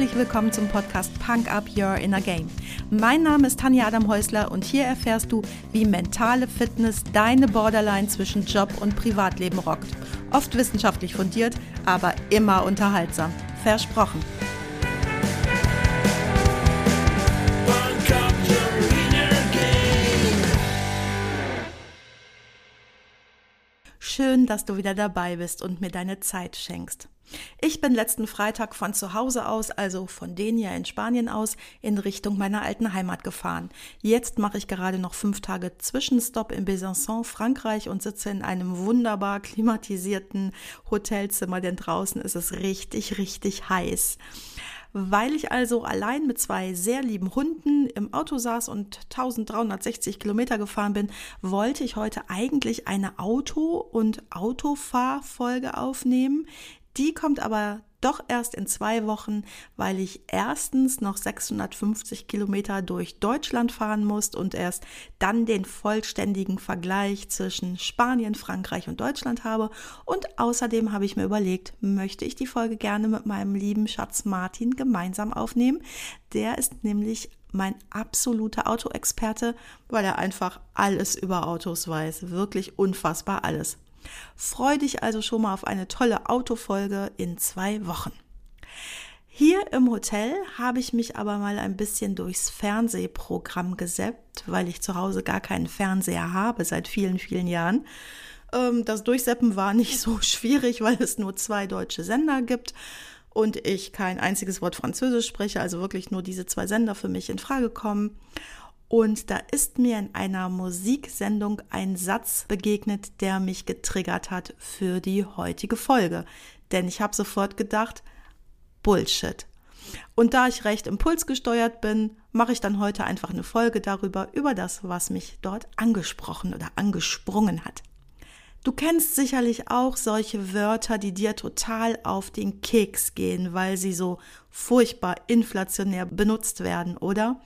herzlich willkommen zum Podcast Punk Up Your Inner Game. Mein Name ist Tanja Adam Häusler und hier erfährst du, wie mentale Fitness deine Borderline zwischen Job und Privatleben rockt. Oft wissenschaftlich fundiert, aber immer unterhaltsam. Versprochen. Schön, dass du wieder dabei bist und mir deine Zeit schenkst. Ich bin letzten Freitag von zu Hause aus, also von Denia in Spanien aus, in Richtung meiner alten Heimat gefahren. Jetzt mache ich gerade noch fünf Tage Zwischenstopp in Besançon, Frankreich und sitze in einem wunderbar klimatisierten Hotelzimmer, denn draußen ist es richtig, richtig heiß. Weil ich also allein mit zwei sehr lieben Hunden im Auto saß und 1360 Kilometer gefahren bin, wollte ich heute eigentlich eine Auto- und Autofahrfolge aufnehmen, die kommt aber doch erst in zwei Wochen, weil ich erstens noch 650 Kilometer durch Deutschland fahren muss und erst dann den vollständigen Vergleich zwischen Spanien, Frankreich und Deutschland habe. Und außerdem habe ich mir überlegt, möchte ich die Folge gerne mit meinem lieben Schatz Martin gemeinsam aufnehmen. Der ist nämlich mein absoluter Autoexperte, weil er einfach alles über Autos weiß. Wirklich unfassbar alles. Freu dich also schon mal auf eine tolle Autofolge in zwei Wochen. Hier im Hotel habe ich mich aber mal ein bisschen durchs Fernsehprogramm gesäppt, weil ich zu Hause gar keinen Fernseher habe seit vielen, vielen Jahren. Ähm, das Durchseppen war nicht so schwierig, weil es nur zwei deutsche Sender gibt und ich kein einziges Wort Französisch spreche, also wirklich nur diese zwei Sender für mich in Frage kommen. Und da ist mir in einer Musiksendung ein Satz begegnet, der mich getriggert hat für die heutige Folge. Denn ich habe sofort gedacht, Bullshit. Und da ich recht impulsgesteuert bin, mache ich dann heute einfach eine Folge darüber, über das, was mich dort angesprochen oder angesprungen hat. Du kennst sicherlich auch solche Wörter, die dir total auf den Keks gehen, weil sie so furchtbar inflationär benutzt werden, oder?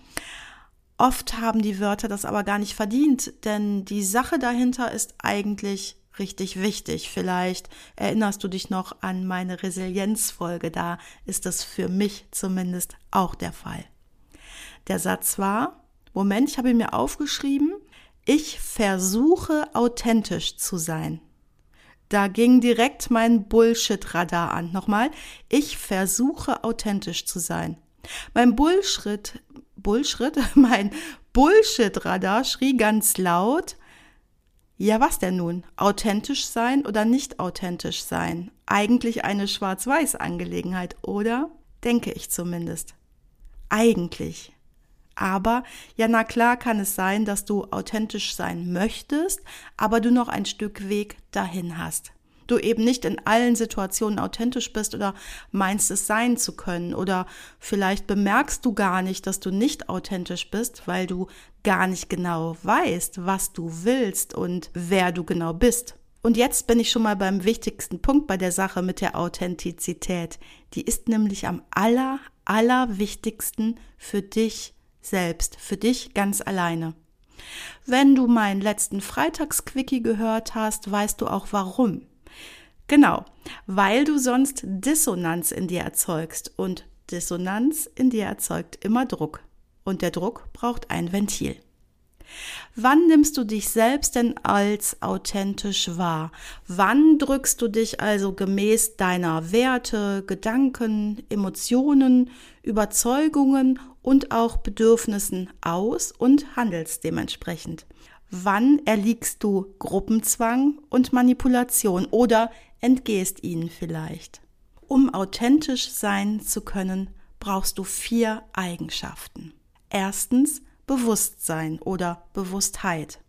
Oft haben die Wörter das aber gar nicht verdient, denn die Sache dahinter ist eigentlich richtig wichtig. Vielleicht erinnerst du dich noch an meine Resilienzfolge, da ist das für mich zumindest auch der Fall. Der Satz war, Moment, ich habe ihn mir aufgeschrieben, ich versuche authentisch zu sein. Da ging direkt mein Bullshit-Radar an. Nochmal, ich versuche authentisch zu sein. Mein Bullshit, Bullshit, mein Bullshit-Radar schrie ganz laut, ja, was denn nun? Authentisch sein oder nicht authentisch sein? Eigentlich eine Schwarz-Weiß-Angelegenheit, oder? Denke ich zumindest. Eigentlich. Aber, ja, na klar kann es sein, dass du authentisch sein möchtest, aber du noch ein Stück Weg dahin hast du eben nicht in allen Situationen authentisch bist oder meinst es sein zu können oder vielleicht bemerkst du gar nicht, dass du nicht authentisch bist, weil du gar nicht genau weißt, was du willst und wer du genau bist. Und jetzt bin ich schon mal beim wichtigsten Punkt bei der Sache mit der Authentizität. Die ist nämlich am aller, aller wichtigsten für dich selbst, für dich ganz alleine. Wenn du meinen letzten Freitagsquickie gehört hast, weißt du auch warum. Genau, weil du sonst Dissonanz in dir erzeugst und Dissonanz in dir erzeugt immer Druck und der Druck braucht ein Ventil. Wann nimmst du dich selbst denn als authentisch wahr? Wann drückst du dich also gemäß deiner Werte, Gedanken, Emotionen, Überzeugungen und auch Bedürfnissen aus und handelst dementsprechend? Wann erliegst du Gruppenzwang und Manipulation oder entgehst ihnen vielleicht? Um authentisch sein zu können, brauchst du vier Eigenschaften. Erstens Bewusstsein oder Bewusstheit.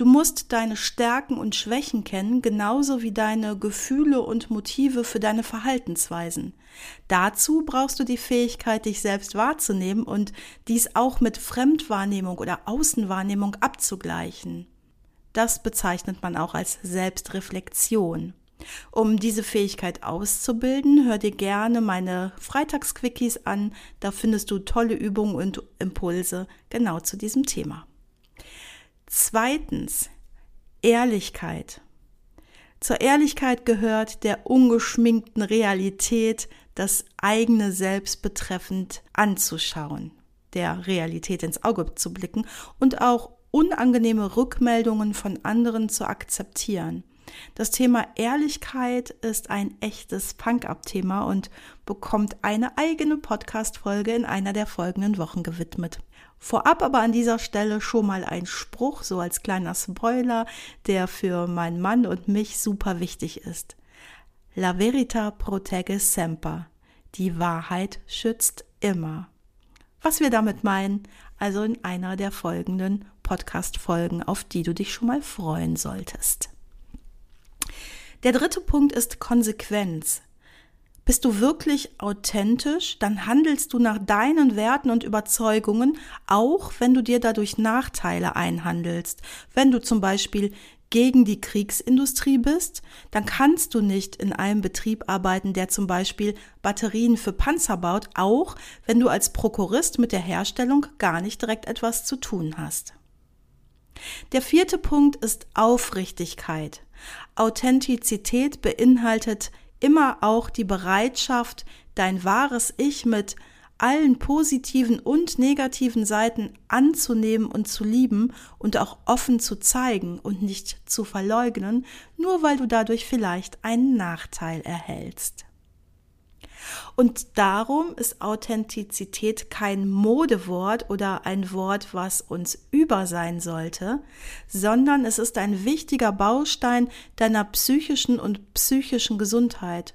Du musst deine Stärken und Schwächen kennen, genauso wie deine Gefühle und Motive für deine Verhaltensweisen. Dazu brauchst du die Fähigkeit, dich selbst wahrzunehmen und dies auch mit Fremdwahrnehmung oder Außenwahrnehmung abzugleichen. Das bezeichnet man auch als Selbstreflexion. Um diese Fähigkeit auszubilden, hör dir gerne meine Freitagsquickies an, da findest du tolle Übungen und Impulse genau zu diesem Thema. Zweitens, Ehrlichkeit. Zur Ehrlichkeit gehört der ungeschminkten Realität das eigene Selbst betreffend anzuschauen, der Realität ins Auge zu blicken und auch unangenehme Rückmeldungen von anderen zu akzeptieren. Das Thema Ehrlichkeit ist ein echtes Punk-Up-Thema und bekommt eine eigene Podcast-Folge in einer der folgenden Wochen gewidmet. Vorab aber an dieser Stelle schon mal ein Spruch, so als kleiner Spoiler, der für meinen Mann und mich super wichtig ist. La verita protege semper. Die Wahrheit schützt immer. Was wir damit meinen, also in einer der folgenden Podcast-Folgen, auf die du dich schon mal freuen solltest. Der dritte Punkt ist Konsequenz. Bist du wirklich authentisch, dann handelst du nach deinen Werten und Überzeugungen, auch wenn du dir dadurch Nachteile einhandelst. Wenn du zum Beispiel gegen die Kriegsindustrie bist, dann kannst du nicht in einem Betrieb arbeiten, der zum Beispiel Batterien für Panzer baut, auch wenn du als Prokurist mit der Herstellung gar nicht direkt etwas zu tun hast. Der vierte Punkt ist Aufrichtigkeit. Authentizität beinhaltet immer auch die Bereitschaft, dein wahres Ich mit allen positiven und negativen Seiten anzunehmen und zu lieben und auch offen zu zeigen und nicht zu verleugnen, nur weil du dadurch vielleicht einen Nachteil erhältst. Und darum ist Authentizität kein Modewort oder ein Wort, was uns über sein sollte, sondern es ist ein wichtiger Baustein deiner psychischen und psychischen Gesundheit.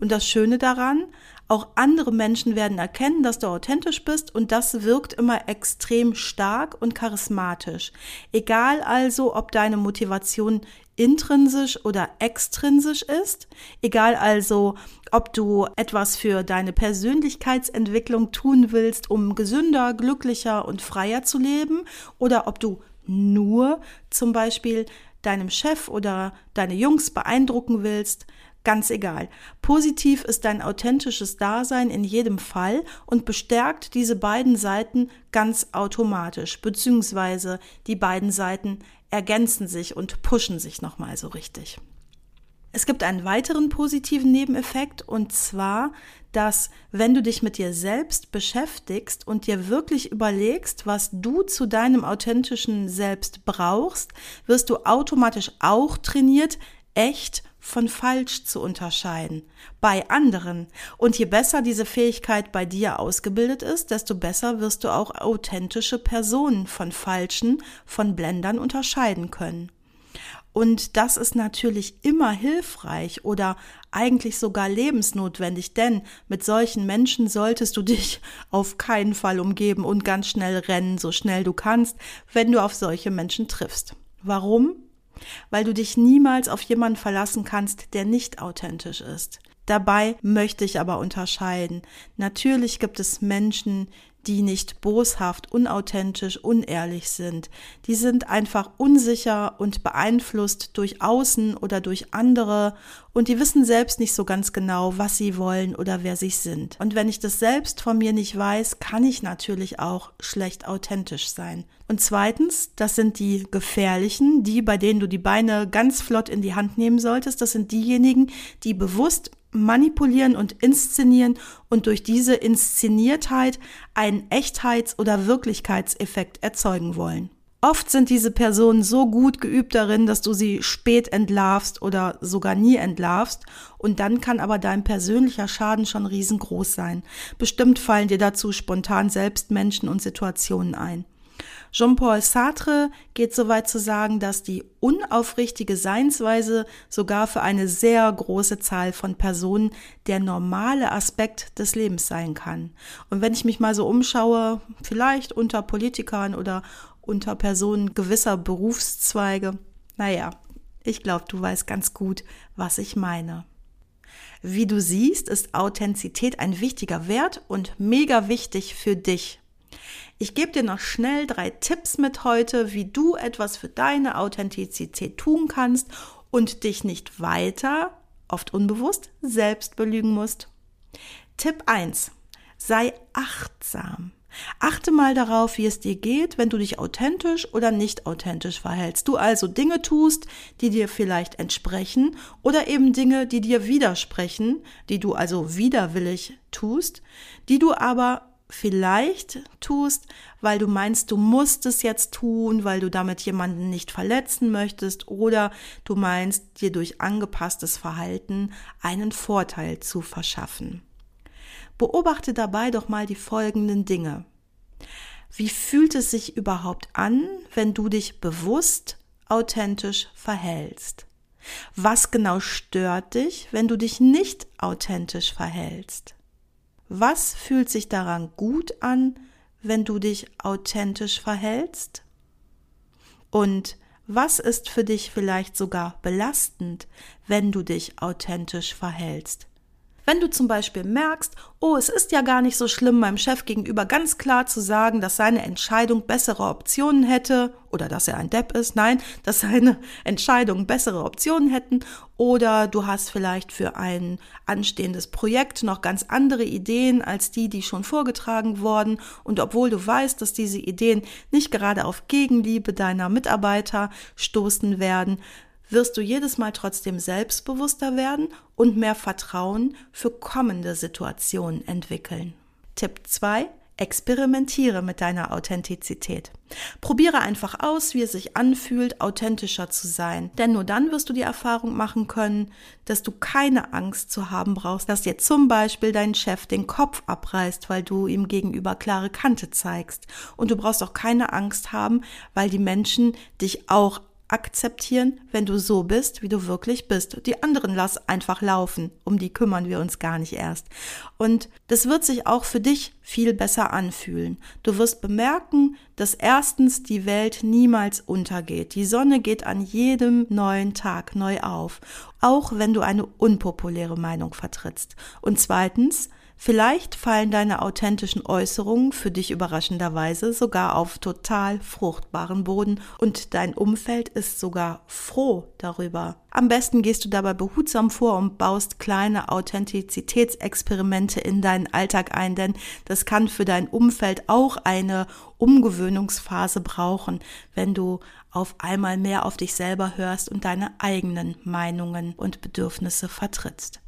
Und das Schöne daran, auch andere Menschen werden erkennen, dass du authentisch bist und das wirkt immer extrem stark und charismatisch. Egal also, ob deine Motivation intrinsisch oder extrinsisch ist. Egal also, ob du etwas für deine Persönlichkeitsentwicklung tun willst, um gesünder, glücklicher und freier zu leben, oder ob du nur zum Beispiel deinem Chef oder deine Jungs beeindrucken willst, Ganz egal. Positiv ist dein authentisches Dasein in jedem Fall und bestärkt diese beiden Seiten ganz automatisch, beziehungsweise die beiden Seiten ergänzen sich und pushen sich nochmal so richtig. Es gibt einen weiteren positiven Nebeneffekt und zwar, dass wenn du dich mit dir selbst beschäftigst und dir wirklich überlegst, was du zu deinem authentischen Selbst brauchst, wirst du automatisch auch trainiert, echt von falsch zu unterscheiden bei anderen. Und je besser diese Fähigkeit bei dir ausgebildet ist, desto besser wirst du auch authentische Personen von falschen, von Blendern unterscheiden können. Und das ist natürlich immer hilfreich oder eigentlich sogar lebensnotwendig, denn mit solchen Menschen solltest du dich auf keinen Fall umgeben und ganz schnell rennen, so schnell du kannst, wenn du auf solche Menschen triffst. Warum? Weil du dich niemals auf jemanden verlassen kannst, der nicht authentisch ist. Dabei möchte ich aber unterscheiden. Natürlich gibt es Menschen, die nicht boshaft, unauthentisch, unehrlich sind. Die sind einfach unsicher und beeinflusst durch Außen oder durch andere und die wissen selbst nicht so ganz genau, was sie wollen oder wer sie sind. Und wenn ich das selbst von mir nicht weiß, kann ich natürlich auch schlecht authentisch sein. Und zweitens, das sind die gefährlichen, die, bei denen du die Beine ganz flott in die Hand nehmen solltest. Das sind diejenigen, die bewusst manipulieren und inszenieren und durch diese Inszeniertheit einen Echtheits- oder Wirklichkeitseffekt erzeugen wollen. Oft sind diese Personen so gut geübt darin, dass du sie spät entlarvst oder sogar nie entlarvst und dann kann aber dein persönlicher Schaden schon riesengroß sein. Bestimmt fallen dir dazu spontan selbst Menschen und Situationen ein. Jean-Paul Sartre geht so weit zu sagen, dass die unaufrichtige Seinsweise sogar für eine sehr große Zahl von Personen der normale Aspekt des Lebens sein kann. Und wenn ich mich mal so umschaue, vielleicht unter Politikern oder unter Personen gewisser Berufszweige, naja, ich glaube, du weißt ganz gut, was ich meine. Wie du siehst, ist Authentizität ein wichtiger Wert und mega wichtig für dich. Ich gebe dir noch schnell drei Tipps mit heute, wie du etwas für deine Authentizität tun kannst und dich nicht weiter, oft unbewusst, selbst belügen musst. Tipp 1. Sei achtsam. Achte mal darauf, wie es dir geht, wenn du dich authentisch oder nicht authentisch verhältst. Du also Dinge tust, die dir vielleicht entsprechen oder eben Dinge, die dir widersprechen, die du also widerwillig tust, die du aber vielleicht tust, weil du meinst, du musst es jetzt tun, weil du damit jemanden nicht verletzen möchtest oder du meinst, dir durch angepasstes Verhalten einen Vorteil zu verschaffen. Beobachte dabei doch mal die folgenden Dinge. Wie fühlt es sich überhaupt an, wenn du dich bewusst authentisch verhältst? Was genau stört dich, wenn du dich nicht authentisch verhältst? Was fühlt sich daran gut an, wenn du dich authentisch verhältst? Und was ist für dich vielleicht sogar belastend, wenn du dich authentisch verhältst? Wenn du zum Beispiel merkst, oh, es ist ja gar nicht so schlimm, meinem Chef gegenüber ganz klar zu sagen, dass seine Entscheidung bessere Optionen hätte oder dass er ein Depp ist, nein, dass seine Entscheidungen bessere Optionen hätten oder du hast vielleicht für ein anstehendes Projekt noch ganz andere Ideen als die, die schon vorgetragen wurden und obwohl du weißt, dass diese Ideen nicht gerade auf Gegenliebe deiner Mitarbeiter stoßen werden, wirst du jedes Mal trotzdem selbstbewusster werden und mehr Vertrauen für kommende Situationen entwickeln. Tipp 2. Experimentiere mit deiner Authentizität. Probiere einfach aus, wie es sich anfühlt, authentischer zu sein. Denn nur dann wirst du die Erfahrung machen können, dass du keine Angst zu haben brauchst, dass dir zum Beispiel dein Chef den Kopf abreißt, weil du ihm gegenüber klare Kante zeigst. Und du brauchst auch keine Angst haben, weil die Menschen dich auch akzeptieren, wenn du so bist, wie du wirklich bist. Die anderen lass einfach laufen, um die kümmern wir uns gar nicht erst. Und das wird sich auch für dich viel besser anfühlen. Du wirst bemerken, dass erstens die Welt niemals untergeht. Die Sonne geht an jedem neuen Tag neu auf, auch wenn du eine unpopuläre Meinung vertrittst. Und zweitens, Vielleicht fallen deine authentischen Äußerungen für dich überraschenderweise sogar auf total fruchtbaren Boden und dein Umfeld ist sogar froh darüber. Am besten gehst du dabei behutsam vor und baust kleine Authentizitätsexperimente in deinen Alltag ein, denn das kann für dein Umfeld auch eine Umgewöhnungsphase brauchen, wenn du auf einmal mehr auf dich selber hörst und deine eigenen Meinungen und Bedürfnisse vertrittst.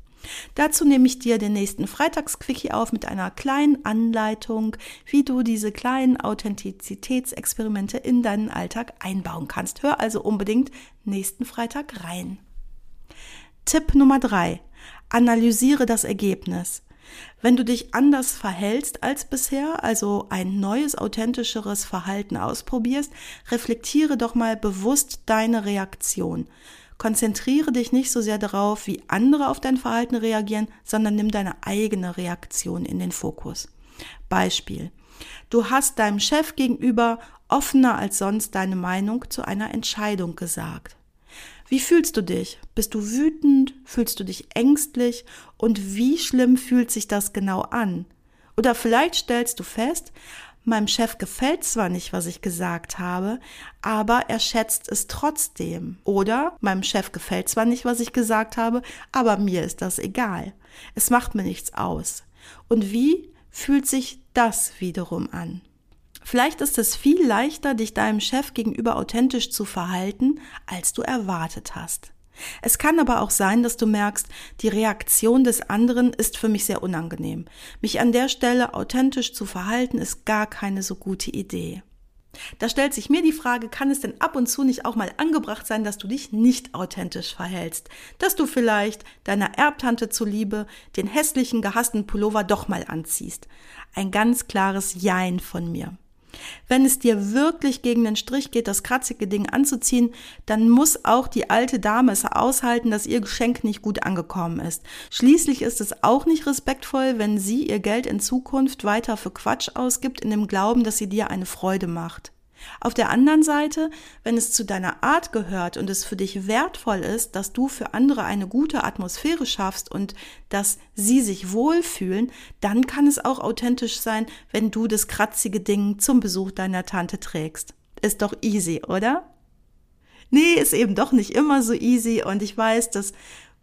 Dazu nehme ich dir den nächsten Freitagsquickie auf mit einer kleinen Anleitung, wie du diese kleinen Authentizitätsexperimente in deinen Alltag einbauen kannst. Hör also unbedingt nächsten Freitag rein. Tipp Nummer drei: Analysiere das Ergebnis. Wenn du dich anders verhältst als bisher, also ein neues, authentischeres Verhalten ausprobierst, reflektiere doch mal bewusst deine Reaktion. Konzentriere dich nicht so sehr darauf, wie andere auf dein Verhalten reagieren, sondern nimm deine eigene Reaktion in den Fokus. Beispiel. Du hast deinem Chef gegenüber offener als sonst deine Meinung zu einer Entscheidung gesagt. Wie fühlst du dich? Bist du wütend? Fühlst du dich ängstlich? Und wie schlimm fühlt sich das genau an? Oder vielleicht stellst du fest, Meinem Chef gefällt zwar nicht, was ich gesagt habe, aber er schätzt es trotzdem. Oder meinem Chef gefällt zwar nicht, was ich gesagt habe, aber mir ist das egal. Es macht mir nichts aus. Und wie fühlt sich das wiederum an? Vielleicht ist es viel leichter, dich deinem Chef gegenüber authentisch zu verhalten, als du erwartet hast. Es kann aber auch sein, dass du merkst, die Reaktion des anderen ist für mich sehr unangenehm. Mich an der Stelle authentisch zu verhalten, ist gar keine so gute Idee. Da stellt sich mir die Frage, kann es denn ab und zu nicht auch mal angebracht sein, dass du dich nicht authentisch verhältst? Dass du vielleicht deiner Erbtante zuliebe den hässlichen, gehassten Pullover doch mal anziehst? Ein ganz klares Jein von mir. Wenn es dir wirklich gegen den Strich geht, das kratzige Ding anzuziehen, dann muss auch die alte Dame es aushalten, dass ihr Geschenk nicht gut angekommen ist. Schließlich ist es auch nicht respektvoll, wenn sie ihr Geld in Zukunft weiter für Quatsch ausgibt, in dem Glauben, dass sie dir eine Freude macht. Auf der anderen Seite, wenn es zu deiner Art gehört und es für dich wertvoll ist, dass du für andere eine gute Atmosphäre schaffst und dass sie sich wohlfühlen, dann kann es auch authentisch sein, wenn du das kratzige Ding zum Besuch deiner Tante trägst. Ist doch easy, oder? Nee, ist eben doch nicht immer so easy und ich weiß, dass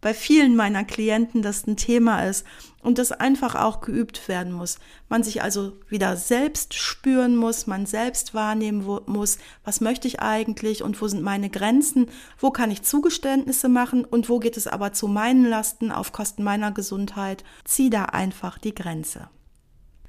bei vielen meiner Klienten das ein Thema ist und das einfach auch geübt werden muss. Man sich also wieder selbst spüren muss, man selbst wahrnehmen muss, was möchte ich eigentlich und wo sind meine Grenzen, wo kann ich Zugeständnisse machen und wo geht es aber zu meinen Lasten auf Kosten meiner Gesundheit. Zieh da einfach die Grenze.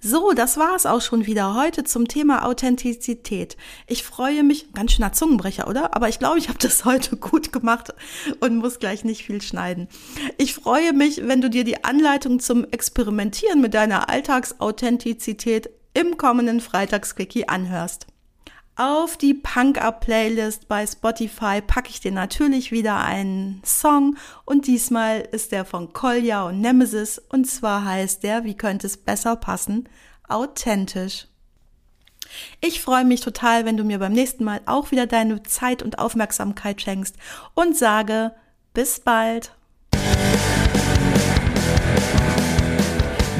So, das war's auch schon wieder heute zum Thema Authentizität. Ich freue mich, ganz schöner Zungenbrecher, oder? Aber ich glaube, ich habe das heute gut gemacht und muss gleich nicht viel schneiden. Ich freue mich, wenn du dir die Anleitung zum Experimentieren mit deiner Alltagsauthentizität im kommenden Freitagsquickie anhörst. Auf die Punk-Up-Playlist bei Spotify packe ich dir natürlich wieder einen Song und diesmal ist der von Kolja und Nemesis und zwar heißt der, wie könnte es besser passen, authentisch. Ich freue mich total, wenn du mir beim nächsten Mal auch wieder deine Zeit und Aufmerksamkeit schenkst und sage bis bald.